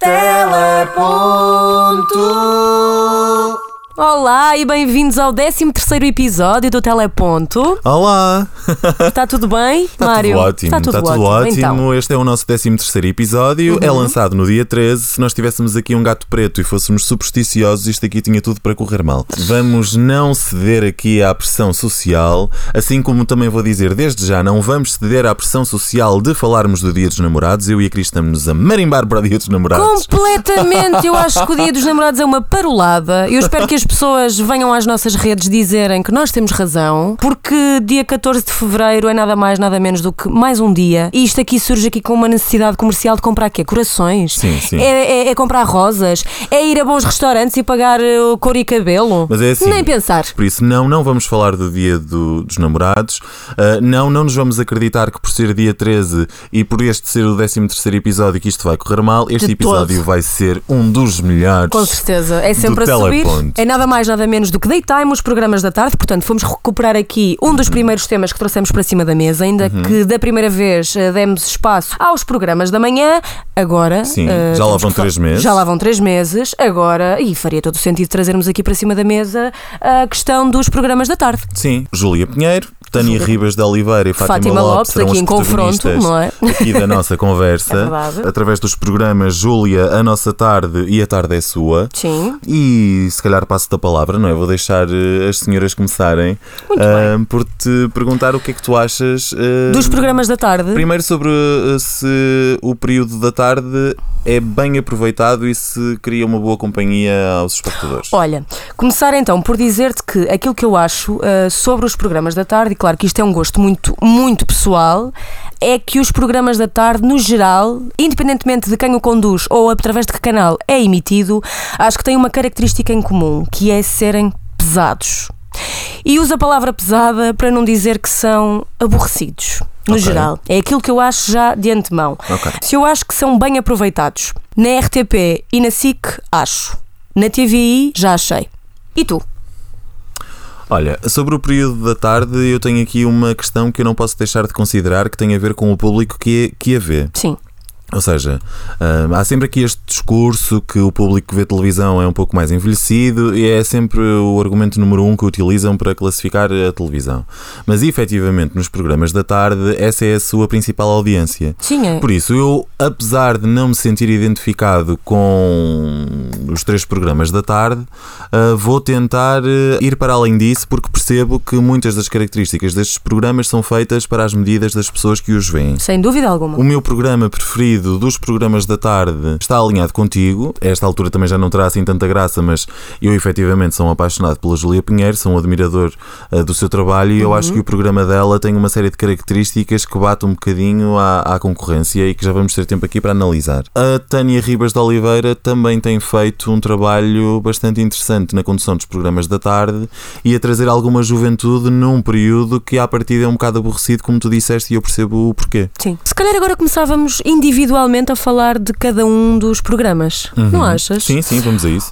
Teleponto. Olá e bem-vindos ao 13 episódio do Teleponto. Olá! Está tudo bem, Está Mário? tudo ótimo, Está tudo, ótimo. Então, Este é o nosso 13 episódio, é lançado no dia 13. Se nós tivéssemos aqui um gato preto e fôssemos supersticiosos, isto aqui tinha tudo para correr mal. Vamos não ceder aqui à pressão social, assim como também vou dizer desde já, não vamos ceder à pressão social de falarmos do Dia dos Namorados. Eu e a Cris estamos a marimbar para o Dia dos Namorados. completamente. Eu acho que o Dia dos Namorados é uma parolada. Eu espero que as pessoas venham às nossas redes dizerem que nós temos razão, porque dia 14 de fevereiro é nada mais, nada menos do que mais um dia. E isto aqui surge aqui com uma necessidade comercial de comprar quê? Corações? Sim, sim. É, é- é comprar rosas? É ir a bons restaurantes e pagar uh, cor e cabelo? Mas é assim. Nem pensar. Por isso, não, não vamos falar do dia do- dos namorados. Uh, não, não nos vamos acreditar que por ser dia 13 e por este ser o 13 episódio que isto vai correr mal. Este De episódio todo. vai ser um dos melhores. Com certeza, é sempre Do a subir. É nada mais, nada menos do que Daytime, os programas da tarde. Portanto, fomos recuperar aqui um dos primeiros temas que trouxemos para cima da mesa, ainda Uhum. que da primeira vez eh, demos espaço aos programas da manhã. Agora. Sim, eh, já lá vão três meses. Já lá vão três meses. Agora, e faria todo o sentido trazermos aqui para cima da mesa a questão dos programas da tarde. Sim, Júlia Pinheiro, Tânia Ribas de Oliveira e Fátima, Fátima Lopes, serão aqui em confronto, não é? Aqui da nossa conversa, É através dos programas Júlia, A Nossa Tarde e A Tarde é Sua. Sim. E se calhar passo da palavra, não é? Vou deixar eh, as senhoras começarem ah, por te perguntar o que é que tu achas ah, Dos programas da tarde. Primeiro sobre se o período da tarde é bem aproveitado e se cria uma boa companhia aos espectadores. Olha, começar então por dizer-te que aquilo que eu acho uh, sobre os programas da tarde, claro que isto é um gosto muito, muito pessoal, é que os programas da tarde, no geral, independentemente de quem o conduz ou através de que canal é emitido, acho que têm uma característica em comum, que é serem pesados. E uso a palavra pesada para não dizer que são aborrecidos. No Ok. geral. É aquilo que eu acho já de antemão. Ok. Se eu acho que são bem aproveitados, na RTP e na SIC, acho. Na TVI, já achei. E tu? Olha, sobre o período da tarde, eu tenho aqui uma questão que eu não posso deixar de considerar que tem a ver com o público que, que a vê. Sim. Ou seja, hum, há sempre aqui este discurso que o público que vê televisão é um pouco mais envelhecido e é sempre o argumento número um que utilizam para classificar a televisão. Mas efetivamente, nos programas da tarde, essa é a sua principal audiência. Sim, é. Por isso, eu, apesar de não me sentir identificado com os três programas da tarde, ah, vou tentar eh, ir para além disso porque percebo que muitas das características destes programas são feitas para as medidas das pessoas que os veem. Sem dúvida alguma. O meu programa preferido dos programas da tarde está alinhado contigo. Esta altura também já não terá assim tanta graça, mas eu efetivamente sou um apaixonado pela Julia Pinheiro, sou um admirador ah, do seu trabalho e eu acho que o programa dela tem uma série de características que bate um bocadinho à, à concorrência e que já vamos ter tempo aqui para analisar. A Tânia Ribas de Oliveira também tem feito um trabalho bastante interessante na condução dos programas da tarde e a trazer alguma juventude num período que à partida é um bocado aborrecido, como tu disseste, e eu percebo o porquê. Sim. Se calhar agora começávamos individualmente a falar de cada um dos programas. Não achas? Sim, sim, vamos a isso.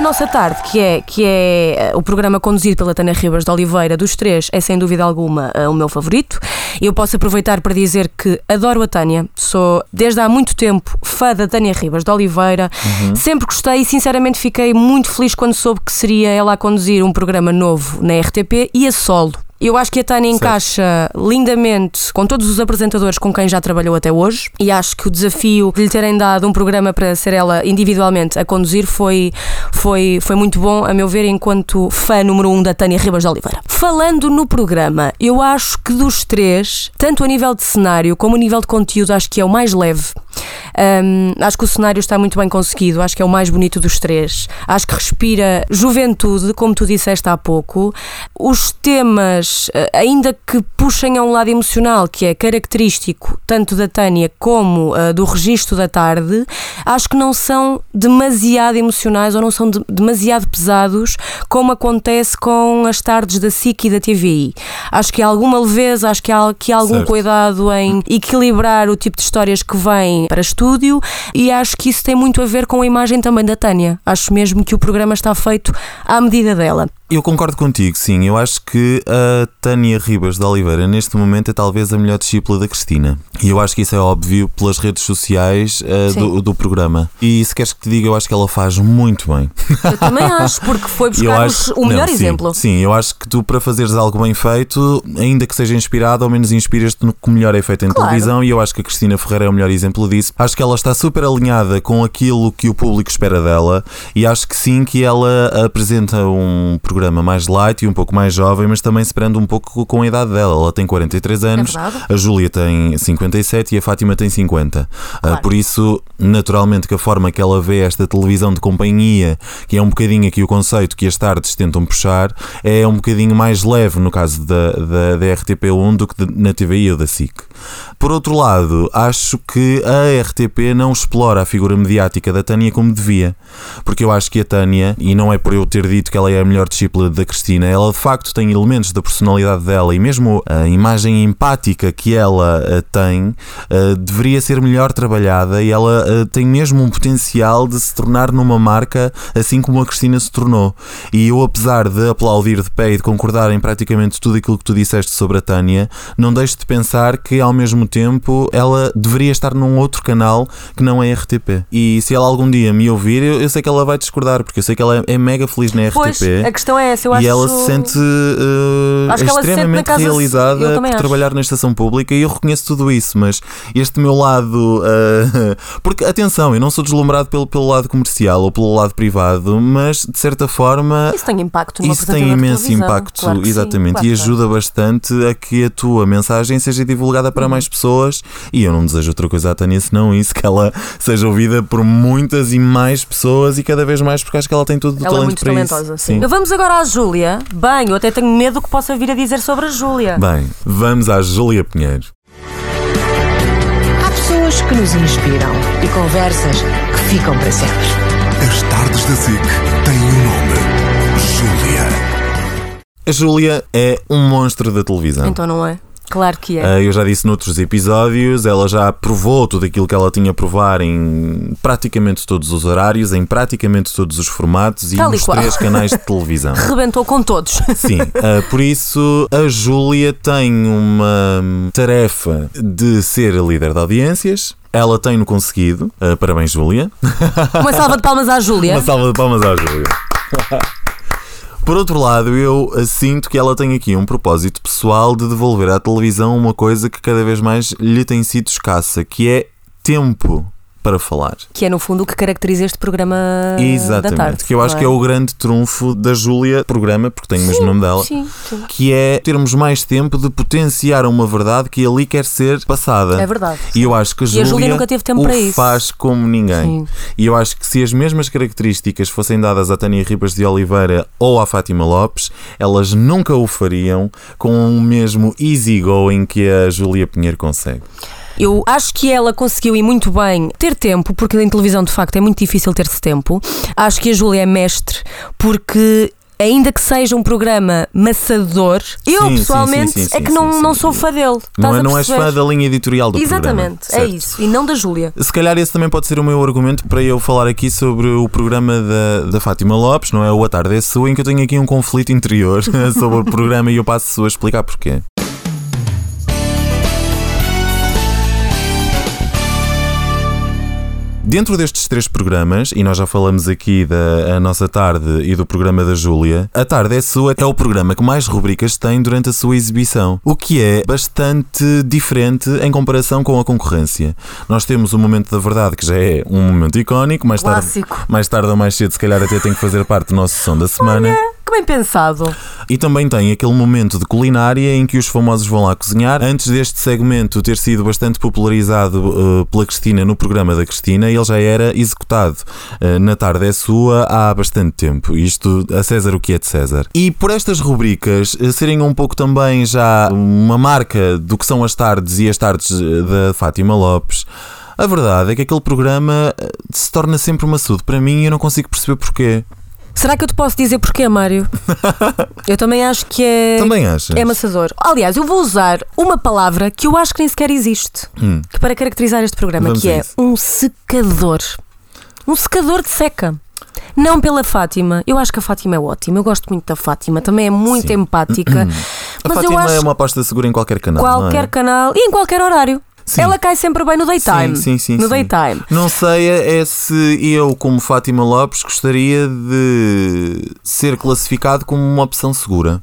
A nossa tarde, que é, que é eh, o programa conduzido pela Tânia Ribas de Oliveira, dos três, é sem dúvida alguma eh, o meu favorito. Eu posso aproveitar para dizer que adoro a Tânia, sou desde há muito tempo fã da Tânia Ribas de Oliveira, sempre gostei e sinceramente fiquei muito feliz quando soube que seria ela a conduzir um programa novo na RTP e a solo. Eu acho que a Tânia encaixa lindamente com todos os apresentadores com quem já trabalhou até hoje e acho que o desafio de lhe terem dado um programa para ser ela individualmente a conduzir foi, foi, foi muito bom, a meu ver, enquanto fã número um da Tânia Ribas de Oliveira. Falando no programa, eu acho que dos três, tanto a nível de cenário como a nível de conteúdo, acho que é o mais leve. Hum, acho que o cenário está muito bem conseguido, acho que é o mais bonito dos três. Acho que respira juventude, como tu disseste há pouco. Os temas, eh, ainda que puxem a um lado emocional, que é característico tanto da Tânia como eh, do registro da tarde, acho que não são demasiado emocionais ou não são de- demasiado pesados, como acontece com as tardes da SIC e da TVI. Acho que há alguma leveza, acho que há, que há algum Certo. cuidado em equilibrar o tipo de histórias que vêm para estúdio e acho que isso tem muito a ver com a imagem também da Tânia. Acho mesmo que o programa está feito à medida dela. Eu concordo contigo, sim. Eu acho que a Tânia Ribas de Oliveira, neste momento, é talvez a melhor discípula da Cristina. E eu acho que isso é óbvio pelas redes sociais uh, do, do programa. E se queres que te diga, eu acho que ela faz muito bem. Eu também acho, porque foi buscar acho- o melhor não, sim, exemplo. Sim, eu acho que tu, para fazeres algo bem feito, ainda que seja inspirado, ao menos inspiras-te no que melhor é feito em Claro. televisão. E eu acho que a Cristina Ferreira é o melhor exemplo disso. Acho que ela está super alinhada com aquilo que o público espera dela. E acho que sim, que ela apresenta um programa mais light e um pouco mais jovem, mas também se prende um pouco com a idade dela. Ela tem 43 anos, É a Júlia tem 57 e a Fátima tem 50. Ah, Claro. por isso, naturalmente, que a forma que ela vê esta televisão de companhia, que é um bocadinho aqui o conceito que as tardes tentam puxar, é um bocadinho mais leve no caso da, da, da RTP1 do que na TVI ou da SIC. Por outro lado, acho que a RTP não explora a figura mediática da Tânia como devia. Porque eu acho que a Tânia, e não é por eu ter dito que ela é a melhor discípula da Cristina, ela de facto tem elementos da personalidade dela e mesmo a imagem empática que ela eh, tem eh, deveria ser melhor trabalhada e ela eh, tem mesmo um potencial de se tornar numa marca assim como a Cristina se tornou. E eu, apesar de aplaudir de pé e de concordar em praticamente tudo aquilo que tu disseste sobre a Tânia, não deixo de pensar que ao mesmo tempo ela deveria estar num outro canal que não é RTP. E se ela algum dia me ouvir, eu, sei que ela vai discordar, porque eu sei que ela é, mega feliz na RTP. Pois, a questão é essa. Eu acho E ela se sente uh, Acho ela se sente extremamente realizada por acho. trabalhar na estação pública e eu reconheço tudo isso, mas este meu lado. uh, porque, atenção, eu não sou deslumbrado pelo, pelo lado comercial ou pelo lado privado, mas de certa forma. Isso tem impacto numa Isso tem imenso impacto, Claro que sim, exatamente, claro e ajuda bastante a que a tua mensagem seja divulgada para Uhum. mais pessoas. E eu não desejo outra coisa à Tânia senão isso, que ela seja ouvida por muitas e mais pessoas e cada vez mais, porque acho que ela tem todo o Ela é talento muito para talentosa, isso. sim. Então Vamos agora à Júlia. Bem, eu até tenho medo do que possa vir a dizer sobre a Júlia. Bem, vamos à Júlia Pinheiro. Há pessoas que nos inspiram e conversas que ficam para sempre. As tardes da SIC têm um nome: Júlia. A Júlia é um monstro da televisão. Então não é? Claro que é. Ah, eu já disse noutros episódios, ela já provou tudo aquilo que ela tinha a provar em praticamente todos os horários, em praticamente todos os formatos e Tal e nos qual. três canais de televisão. Rebentou com todos. Sim, ah, por isso a Júlia tem uma tarefa de ser a líder de audiências. Ela tem-no conseguido. Ah, parabéns, Júlia. Uma salva de palmas à Júlia. Uma salva de palmas à Júlia. Por outro lado, eu eh, sinto que ela tem aqui um propósito pessoal de devolver à televisão uma coisa que cada vez mais lhe tem sido escassa, que é tempo para falar. Que é no fundo o que caracteriza este programa da Exatamente. tarde. que eu acho não que é o grande trunfo da Júlia, programa, porque tem o mesmo nome dela. Sim, sim. Que é termos mais tempo de potenciar uma verdade que ali quer ser passada. É verdade. E eu acho que a E a Júlia, Júlia nunca teve tempo para isso. faz como ninguém. Sim. E eu acho que se as mesmas características fossem dadas à Tânia Ribas de Oliveira ou à Fátima Lopes, elas nunca o fariam com o mesmo easygoing que a Júlia Pinheiro consegue. Eu acho que ela conseguiu ir muito bem ter tempo, porque em televisão de facto é muito difícil ter-se tempo. Acho que a Júlia é mestre, porque. Ainda que seja um programa maçador, eu Sim, pessoalmente sim, sim, é que não, não sou fã dele. Não, é, não és fã da linha editorial do programa. Exatamente, é isso. E não da Júlia. Se calhar esse também pode ser o meu argumento para eu falar aqui sobre o programa da, da Fátima Lopes, não é? O A Tarde é Sua, em que eu tenho aqui um conflito interior sobre o programa e eu passo a explicar porquê. Dentro destes três programas, e nós já falamos aqui da nossa tarde e do programa da Júlia, a tarde é sua é o programa que mais rubricas tem durante a sua exibição, o que é bastante diferente em comparação com a concorrência. Nós temos o momento da verdade, que já é um momento icónico, mais tarde, mais tarde ou mais cedo, se calhar até tem que fazer parte do nosso som da semana. Que bem pensado. E também tem aquele momento de culinária em que os famosos vão lá cozinhar. Antes deste segmento ter sido bastante popularizado eh, pela Cristina no programa da Cristina, ele já era executado eh, na tarde é sua há bastante tempo. Isto a César o que é de César. E por estas rubricas eh, serem um pouco também já uma marca do que são as tardes e as tardes da Fátima Lopes. A verdade é que aquele programa se torna sempre maçudo para mim e eu não consigo perceber porquê. Será que eu te posso dizer porquê, Mário? eu também acho que é. Também achas? É amassador. Aliás, eu vou usar uma palavra que eu acho que nem sequer existe que para caracterizar este programa, Hum. Vamos que é isso. um secador. Um secador de seca. Não pela Fátima. Eu acho que a Fátima é ótima. Eu gosto muito da Fátima. Também é muito Sim. empática. A Mas eu Fátima acho é uma aposta segura em qualquer canal. não qualquer é? canal e em qualquer horário. Sim. Ela cai sempre bem no daytime. Sim, sim, sim. no sim. daytime. Não sei é se eu, como Fátima Lopes, gostaria de ser classificado como uma opção segura.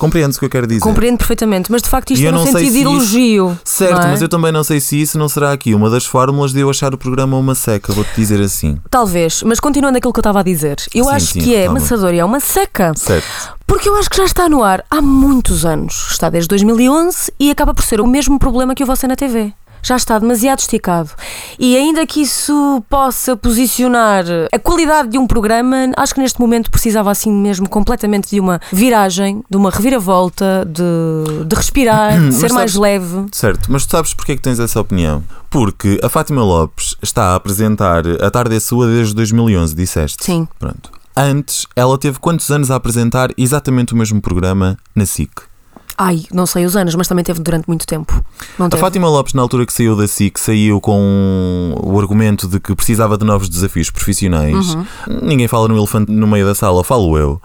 Compreendes o que eu quero dizer? Compreendo perfeitamente, mas de facto isto E é no sei sentido de se isso- elogio. Certo, é? mas eu também não sei se isso não será aqui uma das fórmulas de eu achar o programa uma seca, vou-te dizer assim. Talvez, mas continuando aquilo que eu estava a dizer, eu Sim, acho sim, que é calma. amassador e é uma seca. Certo. Porque eu acho que já está no ar há muitos anos. Está desde 2011 e acaba por ser o mesmo problema que o Você na TV. Já está demasiado esticado. E ainda que isso possa posicionar a qualidade de um programa, acho que neste momento precisava assim mesmo completamente de uma viragem, de uma reviravolta, de, de respirar, de ser mais sabes- leve. Certo, mas tu sabes porque é que tens essa opinião? Porque a Fátima Lopes está a apresentar A Tarde é Sua desde 2011, disseste? Sim. Pronto. Antes, ela teve quantos anos a apresentar exatamente o mesmo programa na SIC? Ai, não sei os anos, mas também teve durante muito tempo. Não A teve. Fátima Lopes, na altura que saiu da SIC, saiu com o argumento de que precisava de novos desafios profissionais. Uhum. Ninguém fala no elefante no meio da sala, falo eu.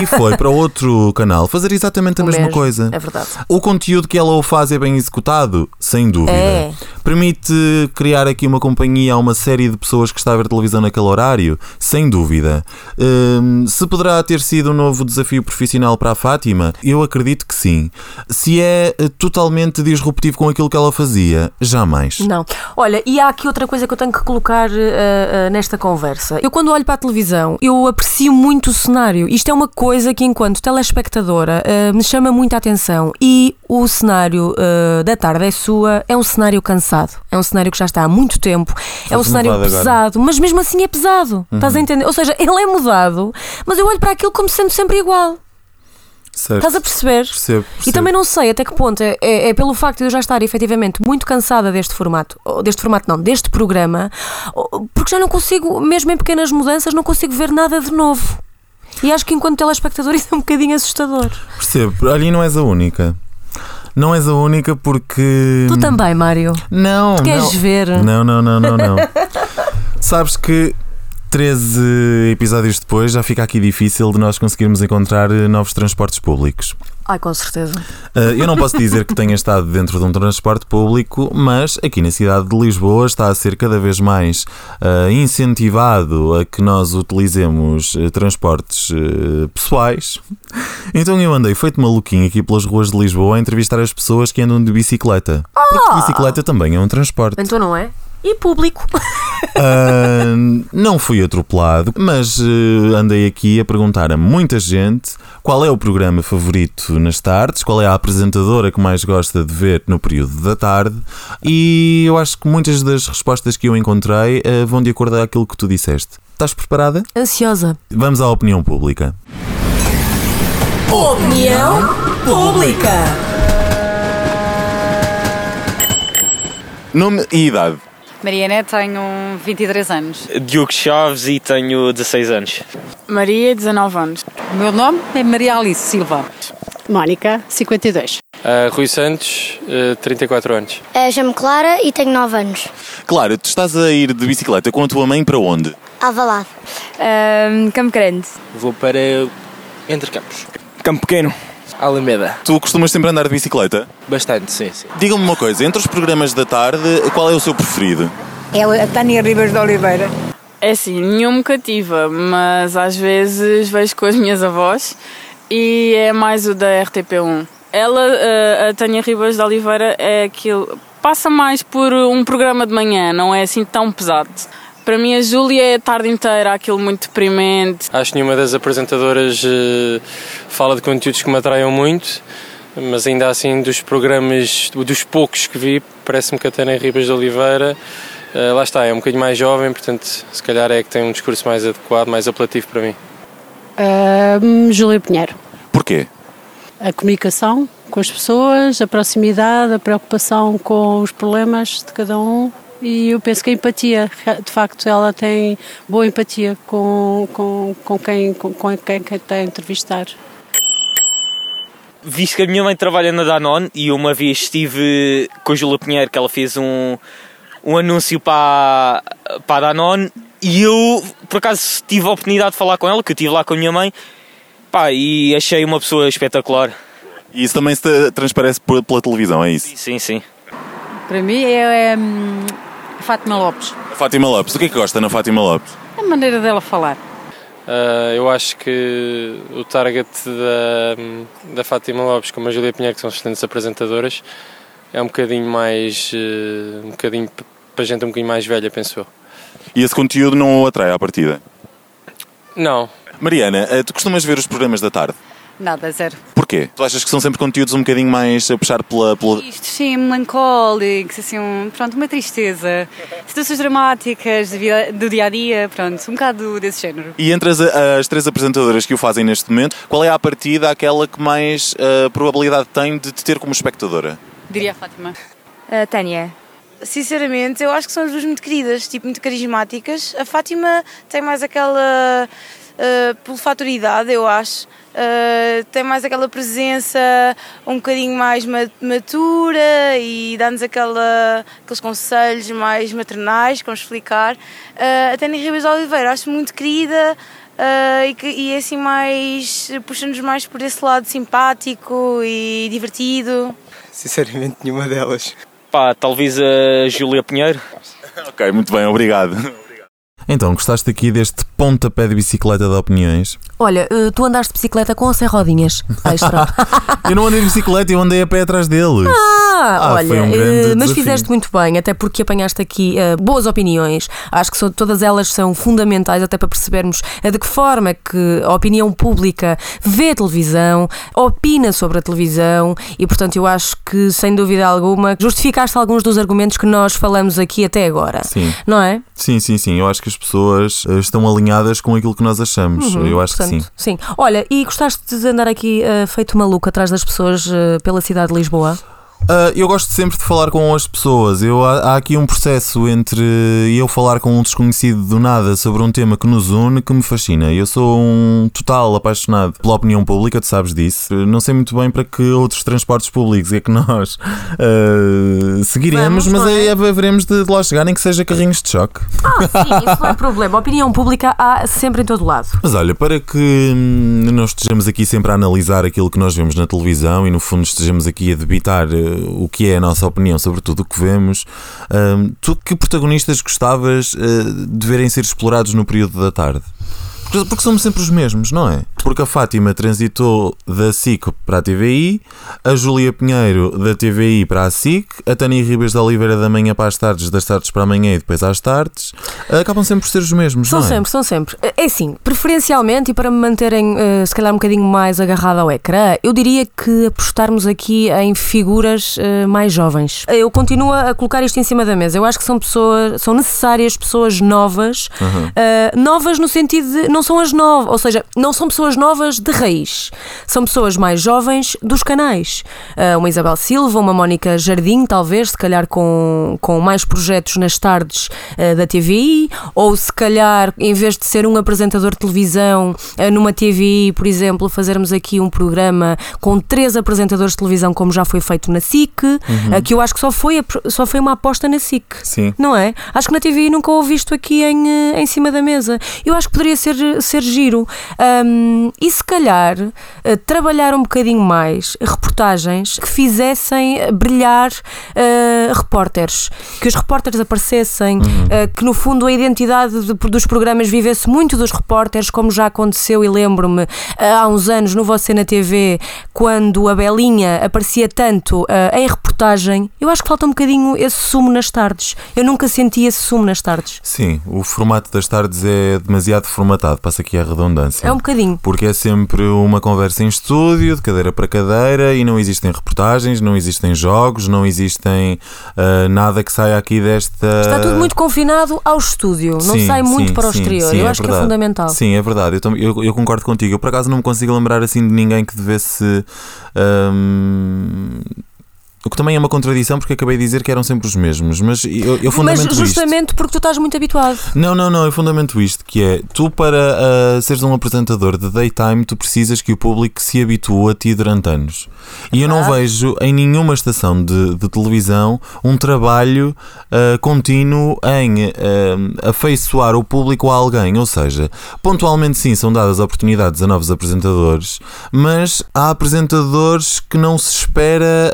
E foi para outro canal fazer exatamente a O mesma mesmo, coisa. É verdade. O conteúdo que ela o faz é bem executado? Sem dúvida. É. Permite criar aqui uma companhia a uma série de pessoas que está a ver televisão naquele horário? Sem dúvida. Hum, se poderá ter sido um novo desafio profissional para a Fátima? Eu acredito que sim. Se é eh, totalmente disruptivo com aquilo que ela fazia? Jamais. Não. Olha, e há aqui outra coisa que eu tenho que colocar eh, eh, nesta conversa. Eu, quando olho para a televisão, eu aprecio muito o cenário. Isto é uma coisa que, enquanto telespectadora, eh, me chama muita atenção. E o cenário da tarde é sua, é um cenário cansado. É um cenário que já está há muito tempo. é um cenário mudado agora. pesado, mas mesmo assim é pesado. Estás a entender? Ou seja, ele é mudado, mas eu olho para aquilo como sendo sempre igual. Certo. Estás a perceber? Percebo, E percebo. também não sei até que ponto é, é- é pelo facto de eu já estar efetivamente muito cansada deste formato, ou deste formato não, deste programa, porque já não consigo, mesmo em pequenas mudanças, não consigo ver nada de novo. E acho que enquanto telespectador isso é um bocadinho assustador. Percebo. E não és a única. Não és a única porque. Tu também, Mário. Não, Queres não. ver? Não, não, não, não, não. Sabes que 13 episódios depois já fica aqui difícil de nós conseguirmos encontrar eh, novos transportes públicos. Ai, com certeza. Eh, eu não posso dizer que tenha estado dentro de um transporte público, mas aqui na cidade de Lisboa está a ser cada vez mais eh, incentivado a que nós utilizemos transportes pessoais. Então eu andei feito maluquinho aqui pelas ruas de Lisboa a entrevistar as pessoas que andam de bicicleta. Porque bicicleta também é um transporte. Então não é? E público. Não fui atropelado, mas eh, andei aqui a perguntar a muita gente qual é o programa favorito nas tardes, qual é a apresentadora que mais gosta de ver no período da tarde, e eu acho que muitas das respostas que eu encontrei eh, vão de acordo com aquilo que tu disseste. Estás preparada? Ansiosa. Vamos à opinião pública. Opinião pública. Nome e idade. Mariana, tenho 23 anos. Diogo Chaves e tenho 16 anos. Maria, 19 anos. O meu nome é Maria Alice Silva. Mónica, 52. Uh, Rui Santos, uh, 34 anos. Eh, Chamo-me Clara e tenho 9 anos. Claro, tu estás a ir de bicicleta com a tua mãe para onde? Alvalade. Campo Grande. Vou para Entre Campos. Campo Pequeno. Alameda. Tu costumas sempre andar de bicicleta? Bastante, sim, sim. Diga-me uma coisa, entre os programas da tarde, qual é o seu preferido? É a Tânia Ribas de Oliveira. É assim, nenhum me cativa, mas às vezes vejo com as minhas avós e é mais o da RTP1. Ela, eh, a Tânia Ribas de Oliveira, é aquilo. Passa mais por um programa de manhã, não é assim tão pesado. Para mim, a Júlia é a tarde inteira aquilo muito deprimente. Acho que nenhuma das apresentadoras uh, fala de conteúdos que me atraiam muito, mas ainda assim, dos programas, dos poucos que vi, parece-me que a Tânia Ribas de Oliveira, uh, lá está, é um bocadinho mais jovem, portanto, se calhar é que tem um discurso mais adequado, mais apelativo para mim. Júlia Pinheiro. Porquê? A comunicação com as pessoas, a proximidade, a preocupação com os problemas de cada um e eu penso que a empatia, de facto, ela tem boa empatia com, com, com, quem, com, com quem, está a entrevistar. Visto que a minha mãe trabalha na Danone e uma vez estive com a Júlia Pinheiro, que ela fez um, um anúncio para, para a Danone e eu, por acaso, tive a oportunidade de falar com ela, que eu estive lá com a minha mãe, pá, e achei uma pessoa espetacular. E isso também se transparece por- pela televisão, é isso? Sim, sim. Para mim é, é hum, Fátima Lopes. A Fátima Lopes, o que é que gosta na Fátima Lopes? A maneira dela falar. Uh, eu acho que o target da, da Fátima Lopes como a Júlia Pinheiro, que são excelentes apresentadoras, é um bocadinho mais. uh, um bocadinho para gente um bocadinho mais velha, penso eu. E esse conteúdo não o atrai à partida? Não. Mariana, eh, tu costumas ver os programas da tarde? Nada, zero. Porquê? Tu achas que são sempre conteúdos um bocadinho mais a puxar pela. pela... Isto sim, melancólicos, assim, um, pronto, uma tristeza. Situações dramáticas do dia a dia, pronto, um bocado desse género. E entre as, as três apresentadoras que o fazem neste momento, qual é à partida aquela que mais eh, probabilidade tem de te ter como espectadora? Diria a Fátima. Tânia. Sinceramente, eu acho que são as duas muito queridas, tipo, muito carismáticas. A Fátima tem mais aquela. Uh, pelo fator idade, eu acho. Uh, tem mais aquela presença um bocadinho mais ma- matura e dá-nos aquela, aqueles conselhos mais maternais, como explicar. Uh, a Tânia Ribas de Oliveira, acho muito querida. uh, e, que, e é assim mais. puxa-nos mais por esse lado simpático e divertido. Sinceramente, nenhuma delas. Pá, talvez a Júlia Pinheiro. Ok, muito bem, obrigado. Então, gostaste aqui deste pontapé de bicicleta de opiniões? Olha, eh, tu andaste de bicicleta com ou sem rodinhas? Extra. eu não andei de bicicleta, eu andei a pé atrás deles. Ah, Ah, olha, um eh, mas desafio. fizeste muito bem, até porque apanhaste aqui eh, boas opiniões. Acho que todas elas são fundamentais até para percebermos de que forma que a opinião pública vê a televisão, opina sobre a televisão e, portanto, eu acho que, sem dúvida alguma, justificaste alguns dos argumentos que nós falamos aqui até agora. Sim. Não é? Sim, sim, sim. Eu acho que as pessoas eh, estão alinhadas com aquilo que nós achamos. Uhum, eu acho portanto, que sim. Sim. Olha, e gostaste de andar aqui eh, feito maluco atrás das pessoas eh, pela cidade de Lisboa? Ah, eu gosto sempre de falar com as pessoas. Eu, há, há aqui um processo entre eu falar com um desconhecido do nada sobre um tema que nos une que me fascina. Eu sou um total apaixonado pela opinião pública, tu sabes disso. Não sei muito bem para que outros transportes públicos é que nós ah, seguiremos, Vamos, mas não é? aí haveremos de lá chegar, nem que seja carrinhos de choque. Ah, sim, isso não é problema. A opinião pública há sempre em todo lado. Mas olha, para que hum, não estejamos aqui sempre a analisar aquilo que nós vemos na televisão e no fundo estejamos aqui a debitar o que é a nossa opinião sobre tudo o que vemos, hum, tu que protagonistas gostavas eh, de verem ser explorados no período da tarde? Porque, somos sempre os mesmos, não é? Porque a Fátima transitou da SIC para a TVI, a Júlia Pinheiro da TVI para a SIC, a Tânia Ribas da Oliveira da manhã para as tardes, das tardes para a manhã e depois às tardes. Acabam sempre por ser os mesmos, São não é? sempre, são sempre. É assim, preferencialmente e para me manterem eh, se calhar um bocadinho mais agarrada ao ecrã, eu diria que apostarmos aqui em figuras eh, mais jovens. Eu continuo a colocar isto em cima da mesa. Eu acho que são pessoas, são necessárias pessoas novas, Uhum. novas no sentido de não são as novas, ou seja, não são pessoas novas de raiz, são pessoas mais jovens dos canais. Eh, uma Isabel Silva, uma Mónica Jardim, talvez, se calhar com, com mais projetos nas tardes eh, da TVI, ou se calhar, em vez de ser um apresentador de televisão eh, numa TVI, por exemplo, fazermos aqui um programa com três apresentadores de televisão, como já foi feito na SIC, Uhum. que eu acho que só foi, só foi uma aposta na SIC. Sim. Não é? Acho que na TVI nunca houve isto aqui em, eh, em cima da mesa. Eu acho que poderia ser, ser giro. Ahm, e se calhar eh, trabalhar um bocadinho mais reportagens que fizessem brilhar eh, repórteres. Que os repórteres aparecessem, eh, que no fundo a identidade de- dos programas vivesse muito dos repórteres, como já aconteceu e lembro-me há uns anos no Você na TV, quando a Belinha aparecia tanto em reportagem. Eu acho que falta um bocadinho esse sumo nas tardes. Eu nunca senti esse sumo nas tardes. Sim, o formato das tardes é demasiado formatado, passa aqui a redundância. É um bocadinho. Porque é sempre uma conversa em estúdio, de cadeira para cadeira, e não existem reportagens, não existem jogos, não existem ah, nada que saia aqui desta. Está tudo muito confinado ao estúdio, não Sim, sai muito sim, para o sim, exterior. eu acho que é verdade. fundamental. Sim, é verdade. Eu, eu, eu concordo contigo. Eu por acaso não me consigo lembrar assim de ninguém que devesse. ahm, O que também é uma contradição porque acabei de dizer que eram sempre os mesmos, mas eu, eu Mas fundamento isto. justamente porque tu estás muito habituado. Não, não, não, eu fundamento isto, que é, tu para ah, seres um apresentador de daytime, tu precisas que o público se habitue a ti durante anos. E eu não Ah. vejo em nenhuma estação de, de televisão um trabalho ah, contínuo em ah, afeiçoar o público a alguém. Ou seja, pontualmente sim, são dadas oportunidades a novos apresentadores, mas há apresentadores que não se espera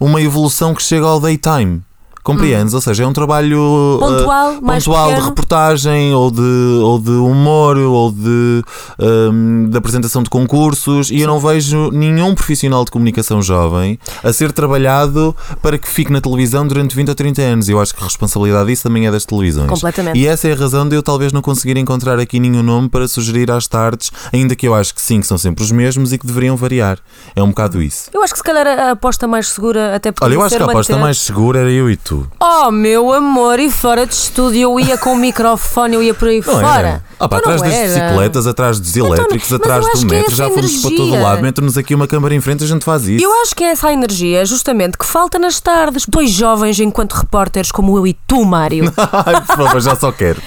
uma evolução que chega ao daytime. Compreendes? Ou seja, é um trabalho ah, Pontual, mais pontual de reportagem ou de, ou de humor ou de, hum, de apresentação de concursos e eu não vejo nenhum profissional de comunicação jovem a ser trabalhado para que fique na televisão durante 20 ou 30 anos. Eu acho que a responsabilidade disso também é das televisões. Completamente. E essa é a razão de eu talvez não conseguir encontrar aqui nenhum nome para sugerir às tardes, ainda que eu acho que sim, que são sempre os mesmos e que deveriam variar. É um bocado isso. Eu acho que se calhar a aposta mais segura até porque Olha, eu acho que a aposta mais segura era eu e tu. Oh, meu amor, e fora de estúdio eu ia com o microfone, eu ia por aí Não fora. Ah, pá, Então atrás das bicicletas, atrás dos elétricos, mas atrás do é metro, já essa fomos para todo energia. lado. Mete-nos aqui uma câmara em frente, a gente faz isso. Eu acho que é essa a energia, justamente, que falta nas tardes. Dois jovens enquanto repórteres como eu e tu, Mário. Ai, por favor, já só quero.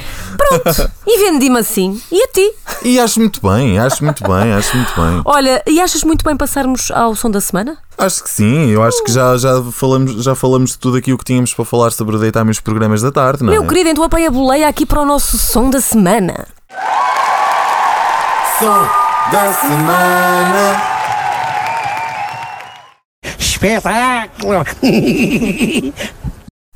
e vendi-me assim. E a ti? E acho muito bem, acho muito bem, acho muito bem. Olha, e achas muito bem passarmos ao som da semana? Acho que sim, eu acho que já, já, falamos, já falamos de tudo aquilo que tínhamos para falar sobre o daytime e os programas da tarde, não Meu é? querido, então apanha a boleia aqui para o nosso som da semana. Som da semana. Espetáculo!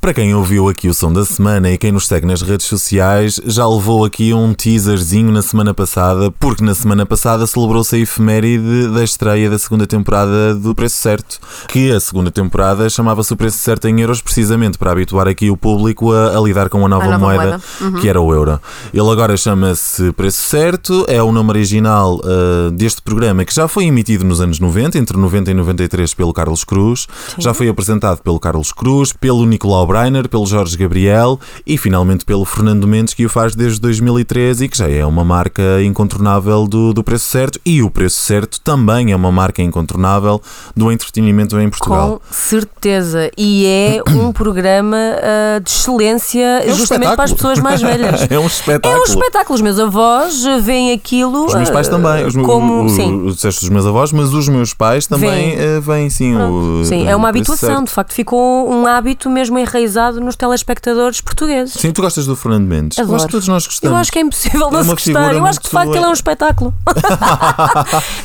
Para quem ouviu aqui o som da semana e quem nos segue nas redes sociais, já levou aqui um teaserzinho na semana passada, porque na semana passada celebrou-se a efeméride da estreia da segunda temporada do Preço Certo, que a segunda temporada chamava-se o Preço Certo em euros, precisamente para habituar aqui o público a, a lidar com a nova, A nova moeda, moeda. Uhum. que era o euro. Ele agora chama-se Preço Certo, é o nome original ah, deste programa que já foi emitido nos anos 90, entre 90 e 93 pelo Carlos Cruz, já foi apresentado pelo Carlos Cruz, pelo Nicolau Breiner, pelo Jorge Gabriel e finalmente pelo Fernando Mendes, que o faz desde 2013 e que já é uma marca incontornável do, do Preço Certo. E o Preço Certo também é uma marca incontornável do entretenimento em Portugal. Com certeza. E é um programa ah, de excelência É um justamente para as espetáculo. pessoas mais velhas. é um espetáculo. É um espetáculo. Os meus avós veem aquilo. Os meus pais ah, também, os, meus- como, o, sim. o, disseste dos meus avós, mas os meus pais também Vêm. vêm sim. O, Sim, é uma habituação, de facto, ficou um hábito mesmo enraizado nos telespectadores portugueses. Sim, tu gostas do Fernando Mendes? Eu Adoro. acho que todos nós gostamos. Eu acho que é impossível É não se uma gostar. Eu acho que de facto ele é um espetáculo.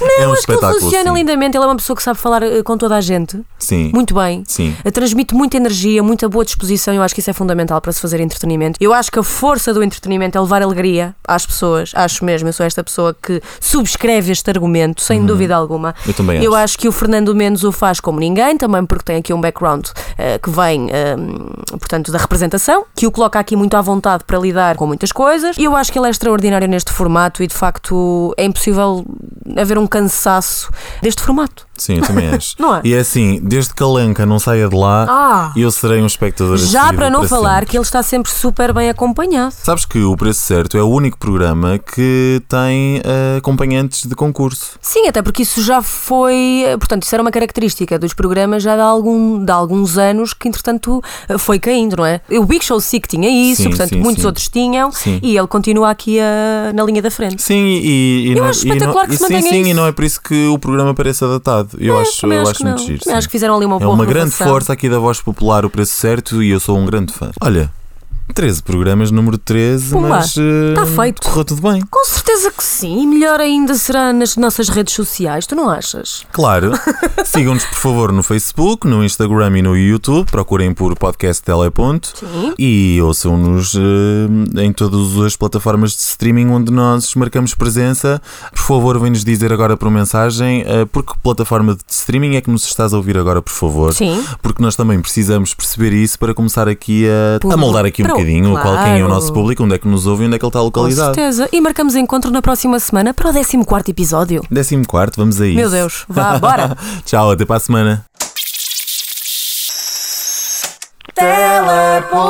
é um eu acho que ele funciona sim. lindamente. Ele é uma pessoa que sabe falar eh, com toda a gente. Sim. Muito bem. Sim. Eh, Transmite muita energia, muita boa disposição. Eu acho que isso é fundamental para se fazer entretenimento. Eu acho que a força do entretenimento é levar alegria às pessoas. Acho mesmo. Eu sou esta pessoa que subscreve este argumento, sem dúvida alguma. Uhum. Eu também Eu acho. acho que o Fernando Mendes o faz como ninguém, também porque tem aqui um background eh, que vem, eh, portanto, da representação, que o coloca aqui muito à vontade para lidar com muitas coisas. E eu acho que ele é extraordinário neste formato e, de facto, é impossível haver um cansaço deste formato. Sim, eu também acho. Não é? E é assim, desde que a Lenca não saia de lá, Ah. eu serei um espectador Já para não falar sempre. que ele está sempre super bem acompanhado. Sabes que o Preço Certo é o único programa que tem eh, acompanhantes de concurso. Sim, até porque isso já foi. eh, Portanto, isso era uma característica dos programas já de, algum, de alguns anos que, entretanto, eh, foi caindo, não é? O Big Show Sick tinha isso, Sim, portanto, sim, muitos sim. outros tinham, Sim. e ele continua aqui eh, na linha da frente. Sim, e, e Eu não, acho e não- espetacular que se sim, mantenha sim, isso. e não é por isso que o programa parece Eu acho, eu acho muito não. giro. Acho que fizeram ali uma É uma grande força aqui da voz popular, o preço certo, e eu sou um grande fã. Olha, 13 programas, número 13, Pumba, mas eh, tá feito. correu tudo bem. Com certeza que sim, e melhor ainda será nas nossas redes sociais, tu não achas? Claro. Sigam-nos, por favor, no Facebook, no Instagram e no YouTube. Procurem por Podcast Teleponto. Sim. E ouçam-nos eh, em todas as plataformas de streaming onde nós marcamos presença. Por favor, vem-nos dizer agora por mensagem eh, por que plataforma de streaming é que nos estás a ouvir agora, por favor. Sim. Porque nós também precisamos perceber isso para começar aqui a, a moldar aqui um Pro- bocadinho qual quem é o claro. nosso público, onde é que nos ouve e onde é que ele está Com localizado. certeza. E marcamos encontro na próxima semana para o 14 episódio. Décimo quarto, vamos a isso. Meu Deus, vá, bora. Tchau, até para a semana. Teleponto.